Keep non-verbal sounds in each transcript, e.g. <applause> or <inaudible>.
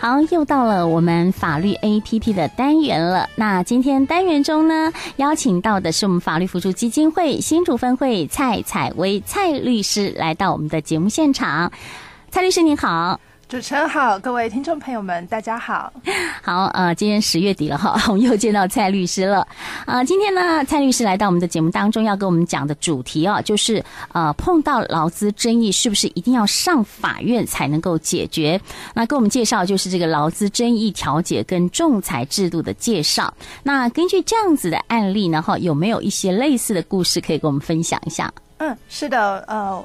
好，又到了我们法律 APP 的单元了。那今天单元中呢，邀请到的是我们法律辅助基金会新竹分会蔡采薇蔡律师来到我们的节目现场。蔡律师您好。主持人好，各位听众朋友们，大家好。好，呃，今天十月底了哈，<laughs> 我们又见到蔡律师了。啊、呃，今天呢，蔡律师来到我们的节目当中，要跟我们讲的主题啊，就是呃，碰到劳资争议，是不是一定要上法院才能够解决？那跟我们介绍就是这个劳资争议调解跟仲裁制度的介绍。那根据这样子的案例呢，哈，有没有一些类似的故事可以跟我们分享一下？嗯，是的，呃。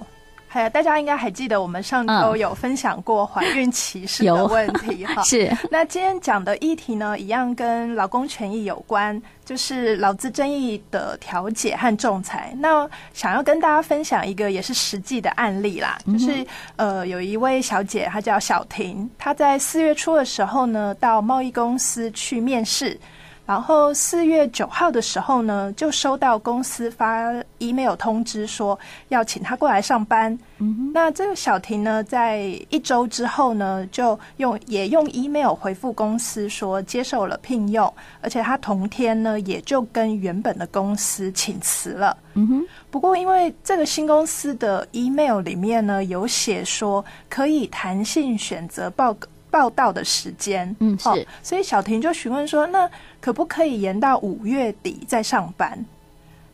还有大家应该还记得，我们上周有分享过怀孕歧视的问题哈。<laughs> 是。那今天讲的议题呢，一样跟劳工权益有关，就是劳资争议的调解和仲裁。那想要跟大家分享一个也是实际的案例啦，就是呃，有一位小姐，她叫小婷，她在四月初的时候呢，到贸易公司去面试。然后四月九号的时候呢，就收到公司发 email 通知说要请他过来上班。嗯哼，那这个小婷呢，在一周之后呢，就用也用 email 回复公司说接受了聘用，而且他同天呢也就跟原本的公司请辞了。嗯哼，不过因为这个新公司的 email 里面呢有写说可以弹性选择报报道的时间。嗯，是，哦，所以小婷就询问说那。可不可以延到五月底再上班？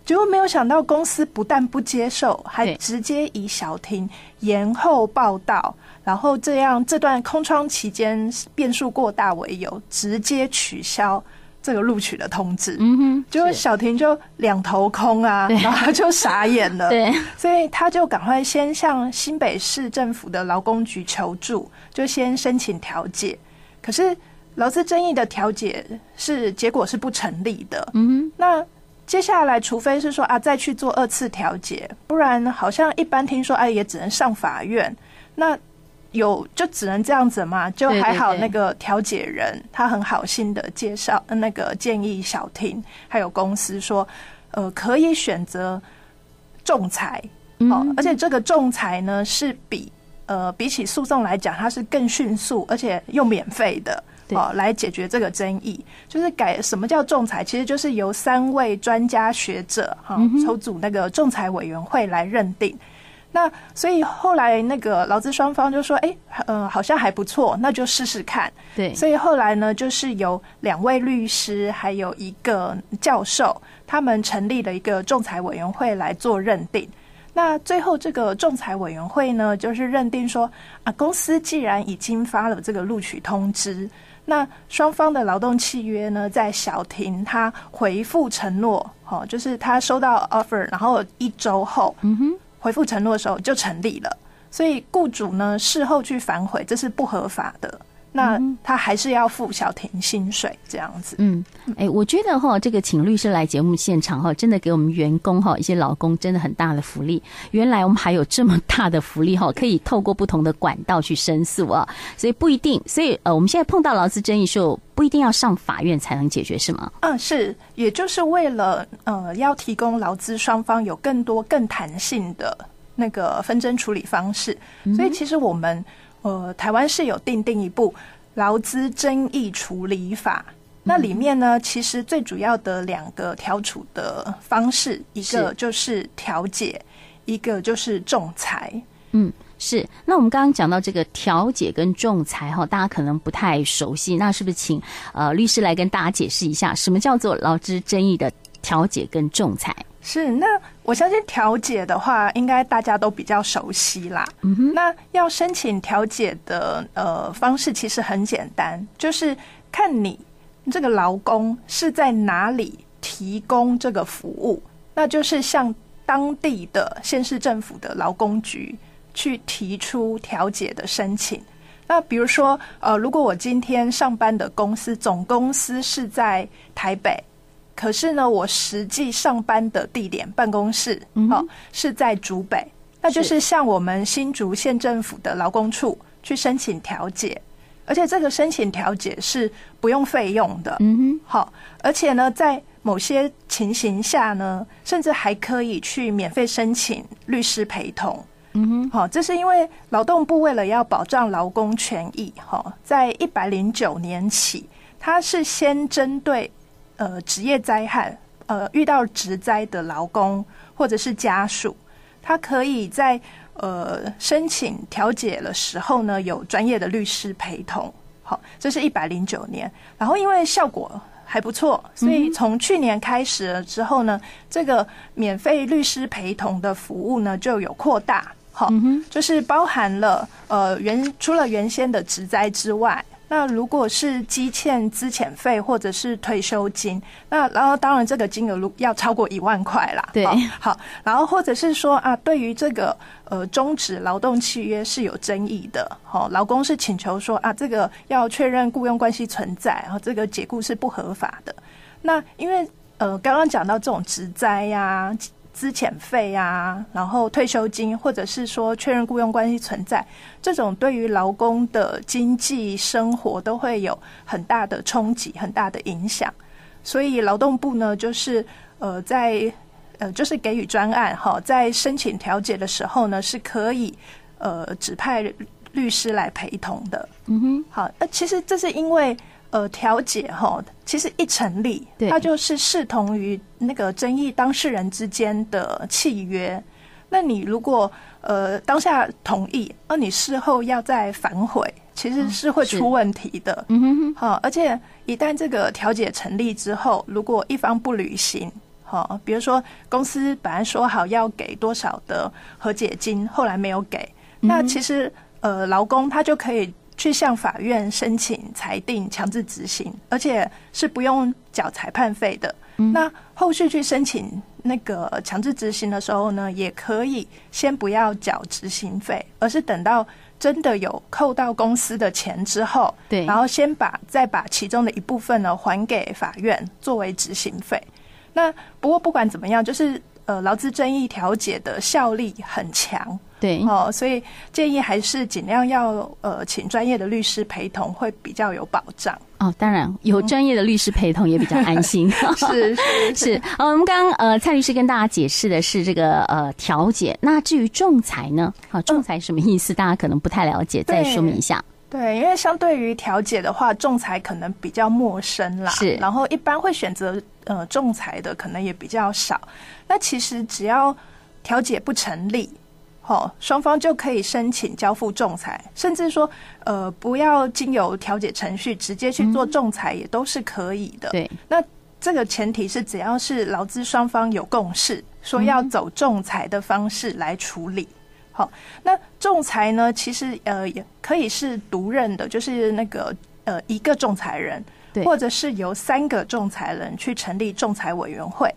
结果没有想到，公司不但不接受，还直接以小婷延后报道，然后这样这段空窗期间变数过大为由，直接取消这个录取的通知。嗯哼，结果小婷就两头空啊，然后就傻眼了。对，所以他就赶快先向新北市政府的劳工局求助，就先申请调解。可是。劳资争议的调解是结果是不成立的。嗯哼，那接下来除非是说啊，再去做二次调解，不然好像一般听说哎、啊，也只能上法院。那有就只能这样子嘛？就还好那个调解人他很好心的介绍那个建议小婷还有公司说，呃，可以选择仲裁。哦，而且这个仲裁呢是比呃比起诉讼来讲，它是更迅速，而且又免费的。哦，来解决这个争议，就是改什么叫仲裁，其实就是由三位专家学者哈筹组那个仲裁委员会来认定。那所以后来那个劳资双方就说，哎，嗯，好像还不错，那就试试看。对，所以后来呢，就是由两位律师还有一个教授，他们成立了一个仲裁委员会来做认定。那最后这个仲裁委员会呢，就是认定说，啊，公司既然已经发了这个录取通知。那双方的劳动契约呢，在小婷她回复承诺，哦，就是她收到 offer，然后一周后，嗯哼，回复承诺的时候就成立了。所以雇主呢，事后去反悔，这是不合法的。那他还是要付小婷薪水这样子。嗯，哎，我觉得哈，这个请律师来节目现场哈，真的给我们员工哈一些劳工真的很大的福利。原来我们还有这么大的福利哈，可以透过不同的管道去申诉啊。所以不一定，所以呃，我们现在碰到劳资争议时候，不一定要上法院才能解决，是吗？嗯，是，也就是为了呃，要提供劳资双方有更多更弹性的那个纷争处理方式。所以其实我们。呃，台湾是有定定一部劳资争议处理法，那里面呢，其实最主要的两个调处的方式，一个就是调解，一个就是仲裁。嗯，是。那我们刚刚讲到这个调解跟仲裁哈，大家可能不太熟悉，那是不是请呃律师来跟大家解释一下，什么叫做劳资争议的调解跟仲裁？是，那我相信调解的话，应该大家都比较熟悉啦。嗯哼，那要申请调解的呃方式其实很简单，就是看你这个劳工是在哪里提供这个服务，那就是向当地的县市政府的劳工局去提出调解的申请。那比如说，呃，如果我今天上班的公司总公司是在台北。可是呢，我实际上班的地点办公室，哦，是在竹北，那就是向我们新竹县政府的劳工处去申请调解，而且这个申请调解是不用费用的，嗯哼，好，而且呢，在某些情形下呢，甚至还可以去免费申请律师陪同，嗯哼，好，这是因为劳动部为了要保障劳工权益，哈，在一百零九年起，它是先针对呃职业灾害，呃遇到职灾的劳工或者是家属，他可以在呃申请调解的时候呢，有专业的律师陪同。好，这是一百零九年，然后因为效果还不错，所以从去年开始了之后呢，这个免费律师陪同的服务呢就有扩大。好，就是包含了呃原除了原先的职灾之外。那如果是积欠资遣费或者是退休金，那然后当然这个金额要超过一万块啦。对，好，然后或者是说啊，对于这个呃终止劳动契约是有争议的，好，劳工是请求说啊，这个要确认雇佣关系存在，然后这个解雇是不合法的。那因为呃刚刚讲到这种职灾呀。资遣费啊，然后退休金，或者是说确认雇佣关系存在，这种对于劳工的经济生活都会有很大的冲击、很大的影响。所以劳动部呢，就是呃，在呃，就是给予专案哈，在申请调解的时候呢，是可以呃指派律师来陪同的。嗯哼，好，呃，其实这是因为。呃，调解哈，其实一成立，它就是视同于那个争议当事人之间的契约。那你如果呃当下同意，而你事后要再反悔，其实是会出问题的。嗯哼，好，而且一旦这个调解成立之后，如果一方不履行，好，比如说公司本来说好要给多少的和解金，后来没有给，那其实呃劳工他就可以。去向法院申请裁定强制执行，而且是不用缴裁判费的。嗯。那后续去申请那个强制执行的时候呢，也可以先不要缴执行费，而是等到真的有扣到公司的钱之后，对，然后先把再把其中的一部分呢还给法院作为执行费。那不过不管怎么样，就是呃劳资争议调解的效力很强。对，哦，所以建议还是尽量要呃，请专业的律师陪同，会比较有保障。哦，当然有专业的律师陪同也比较安心。是 <laughs> 是是。呃，<laughs> 我们刚刚呃蔡律师跟大家解释的是这个呃调解，那至于仲裁呢？啊，仲裁什么意思？大家可能不太了解，再说明一下。对，因为相对于调解的话，仲裁可能比较陌生啦。是。然后一般会选择呃仲裁的可能也比较少。那其实只要调解不成立。哦，双方就可以申请交付仲裁，甚至说，呃，不要经由调解程序，直接去做仲裁也都是可以的。对，那这个前提是只要是劳资双方有共识，说要走仲裁的方式来处理。好，那仲裁呢，其实呃也可以是独任的，就是那个呃一个仲裁人，或者是由三个仲裁人去成立仲裁委员会。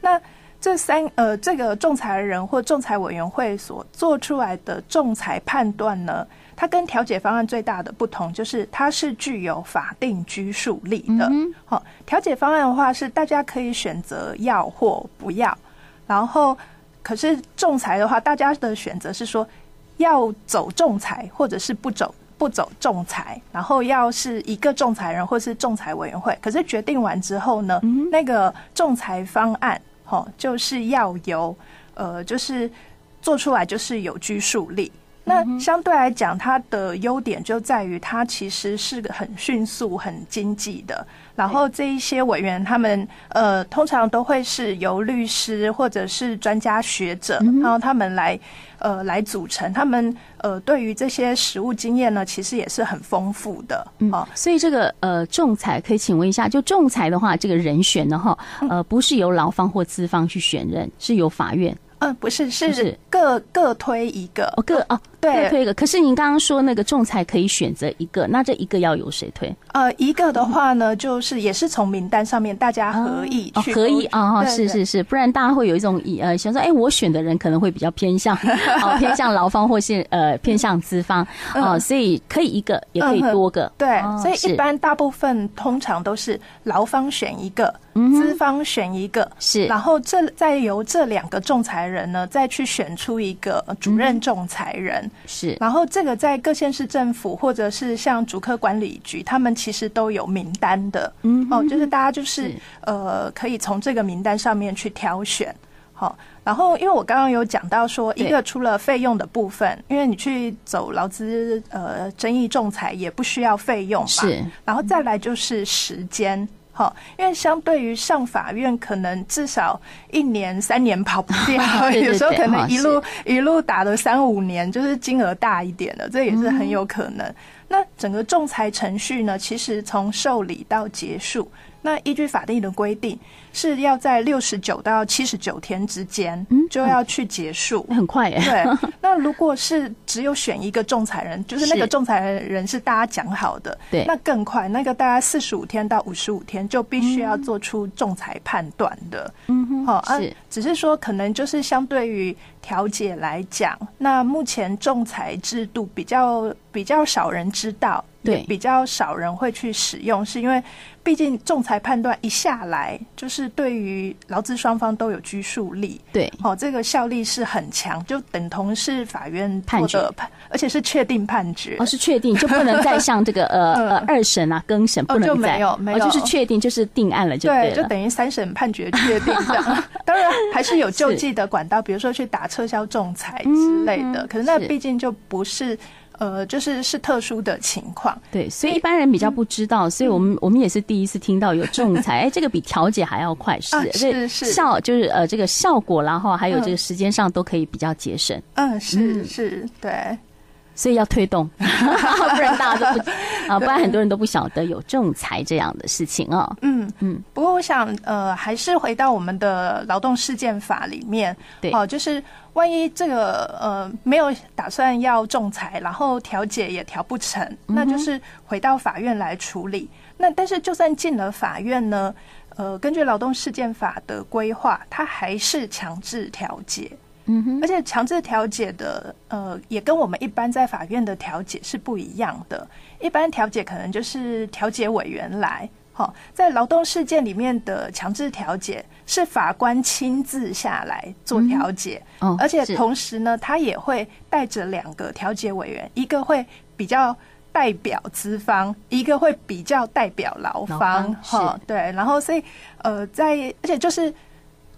那这三呃，这个仲裁人或仲裁委员会所做出来的仲裁判断呢，它跟调解方案最大的不同就是它是具有法定拘束力的。好，调解方案的话是大家可以选择要或不要，然后可是仲裁的话，大家的选择是说要走仲裁或者是不走不走仲裁，然后要是一个仲裁人或是仲裁委员会，可是决定完之后呢，那个仲裁方案。哦，就是要由呃，就是做出来就是有拘束力。那相对来讲，它的优点就在于它其实是个很迅速、很经济的。然后这一些委员他们呃，通常都会是由律师或者是专家学者，然后他们来呃来组成。他们呃对于这些实务经验呢，其实也是很丰富的。哦，所以这个呃仲裁可以请问一下，就仲裁的话，这个人选呢哈呃不是由劳方或资方去选人，是由法院。嗯，不是，是各各推一个，哦，各哦，对，各推一个。可是您刚刚说那个仲裁可以选择一个，那这一个要由谁推？呃，一个的话呢，就是也是从名单上面大家合意去合意啊，是是是，不然大家会有一种以呃想说，哎，我选的人可能会比较偏向，<laughs> 哦，偏向劳方或是呃偏向资方哦，所以可以一个，也可以多个，对，所以一般大部分通常都是劳方选一个。资方选一个是，然后这再由这两个仲裁人呢，再去选出一个主任仲裁人是，然后这个在各县市政府或者是像主科管理局，他们其实都有名单的，嗯，哦，就是大家就是呃，可以从这个名单上面去挑选。好，然后因为我刚刚有讲到说，一个除了费用的部分，因为你去走劳资呃争议仲裁也不需要费用嘛，是，然后再来就是时间。好，因为相对于上法院，可能至少一年、三年跑不掉 <laughs> <laughs> 有时候可能一路一路打了三五年，就是金额大一点的，这也是很有可能。那整个仲裁程序呢，其实从受理到结束。那依据法定的规定，是要在六十九到七十九天之间，就要去结束，很快耶。对，那如果是只有选一个仲裁人，就是那个仲裁人是大家讲好的，对，那更快，那个大概四十五天到五十五天就必须要做出仲裁判断的。嗯哼，好啊，只是说可能就是相对于调解来讲，那目前仲裁制度比较比较少人知道。对，比较少人会去使用，是因为毕竟仲裁判断一下来，就是对于劳资双方都有拘束力。对，哦，这个效力是很强，就等同是法院判决判，而且是确定判决。哦，是确定，就不能再像这个呃 <laughs> 呃二审啊更审不能再，哦，就没有没有，哦，就是确定就是定案了就对就等于三审判决确定这样。<laughs> 当然还是有救济的管道，比如说去打撤销仲裁之类的，嗯，可是那毕竟就不是。呃，就是是特殊的情况，对，所以一般人比较不知道，嗯、所以我们我们也是第一次听到有仲裁，<laughs> 哎、嗯，这个比调解还要快，是、啊、是是。效，就是呃这个效果，然后还有这个时间上都可以比较节省，嗯，是是，对，所以要推动，<laughs> 不然大家都不啊，不然很多人都不晓得有仲裁这样的事情哦。嗯嗯，不过我想呃，还是回到我们的劳动事件法里面，对，哦，就是。万一这个呃没有打算要仲裁，然后调解也调不成，那就是回到法院来处理。那但是就算进了法院呢，呃，根据劳动事件法的规划，它还是强制调解。嗯哼，而且强制调解的呃也跟我们一般在法院的调解是不一样的。一般调解可能就是调解委员来。在劳动事件里面的强制调解是法官亲自下来做调解，而且同时呢，他也会带着两个调解委员，一个会比较代表资方，一个会比较代表劳方。哈，对，然后所以呃，在而且就是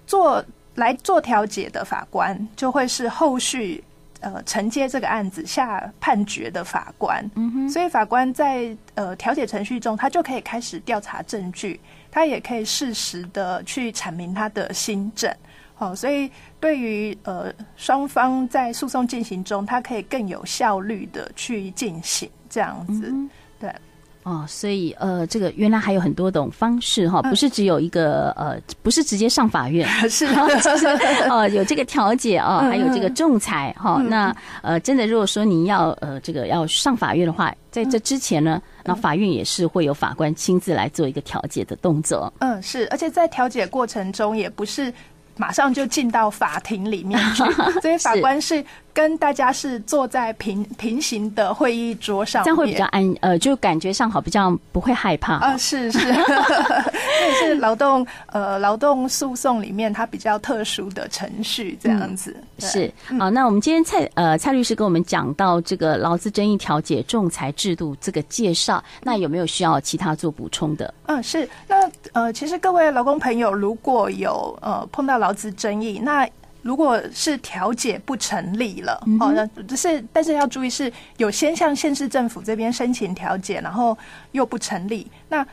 做来做调解的法官，就会是后续。呃，承接这个案子下判决的法官，嗯哼，所以法官在呃调解程序中，他就可以开始调查证据，他也可以适时的去阐明他的新证，好，所以对于呃双方在诉讼进行中，他可以更有效率的去进行这样子。哦，所以呃，这个原来还有很多种方式哈，不是只有一个呃，不是直接上法院，<laughs> 是 <laughs> 就是哦，有这个调解啊，还有这个仲裁哈。那呃，真的如果说您要呃这个要上法院的话，在这之前呢，那法院也是会有法官亲自来做一个调解的动作。嗯，是，而且在调解过程中也不是马上就进到法庭里面去，<laughs> 所以法官是。跟大家是坐在平平行的会议桌上，这样会比较安，呃，就感觉上好，比较不会害怕啊。是是，<laughs> 这也是劳动呃劳动诉讼里面它比较特殊的程序，这样子、嗯、是。好，那我们今天蔡呃蔡律师跟我们讲到这个劳资争议调解仲裁制度这个介绍，那有没有需要其他做补充的？嗯，是。那呃，其实各位劳工朋友，如果有呃碰到劳资争议，那如果是调解不成立了，哦，那只是但是要注意是有先向县市政府这边申请调解，然后又不成立，那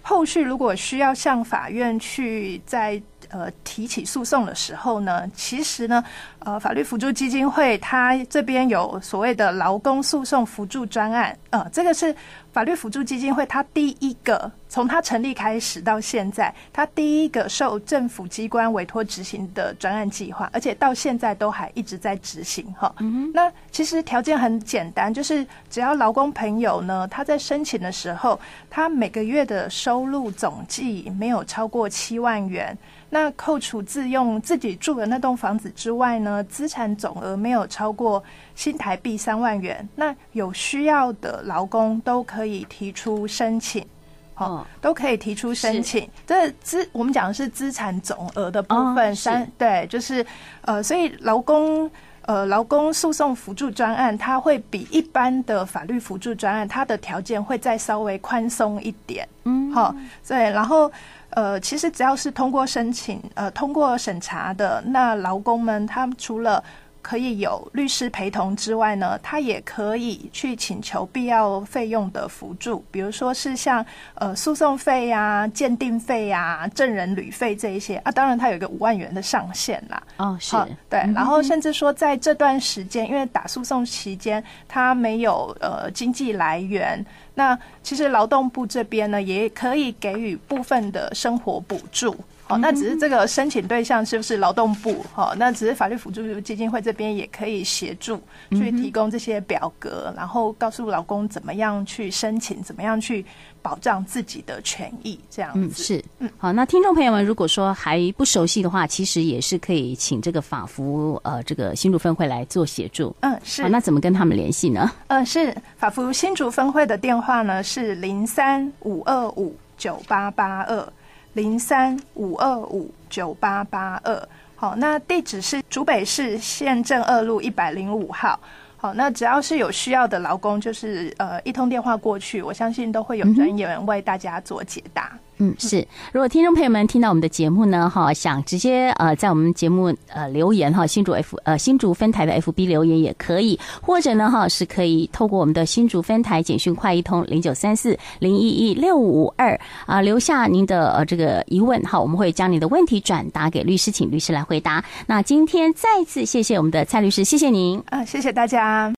后续如果需要向法院去再呃提起诉讼的时候呢，其实呢，呃，法律辅助基金会它这边有所谓的劳工诉讼辅助专案，呃，这个是。法律辅助基金会，它第一个从它成立开始到现在，它第一个受政府机关委托执行的专案计划，而且到现在都还一直在执行哈。那其实条件很简单，就是只要劳工朋友呢，他在申请的时候，他每个月的收入总计没有超过七万元。那扣除自用自己住的那栋房子之外呢，资产总额没有超过新台币三万元，那有需要的劳工都可以提出申请，哦，都可以提出申请。这资我们讲的是资产总额的部分，三对，就是呃，所以劳工呃劳工诉讼辅助专案，它会比一般的法律辅助专案，它的条件会再稍微宽松一点。嗯。好，对，然后呃，其实只要是通过申请，呃，通过审查的，那劳工们他们除了可以有律师陪同之外呢，他也可以去请求必要费用的辅助，比如说是像呃诉讼费呀、鉴定费呀、证人旅费这一些啊。当然，它有一个五万元的上限啦。哦，是对。然后甚至说，在这段时间，因为打诉讼期间他没有呃经济来源，那其实劳动部这边呢也可以给予部分的生活补助。好，那只是这个申请对象是不是劳动部？好，那只是法律辅助基金会这边也可以协助去提供这些表格，然后告诉老公怎么样去申请，怎么样去保障自己的权益，这样子。嗯，是，嗯，好，那听众朋友们如果说还不熟悉的话，其实也是可以请这个法服呃这个新竹分会来做协助。嗯，是。好，那怎么跟他们联系呢？嗯，是法服新竹分会的电话呢是零三五二五九八八二。零三五二五九八八二，好，那地址是竹北市县政二路一百零五号，好，那只要是有需要的劳工，就是呃一通电话过去，我相信都会有专业人为大家做解答。嗯嗯，是。如果听众朋友们听到我们的节目呢，哈，想直接呃在我们节目呃留言哈，新竹 F 呃新竹分台的 FB 留言也可以，或者呢哈是可以透过我们的新竹分台简讯快一通零九三四零一一六五二啊留下您的呃这个疑问哈，我们会将你的问题转达给律师，请律师来回答。那今天再次谢谢我们的蔡律师，谢谢您啊，谢谢大家。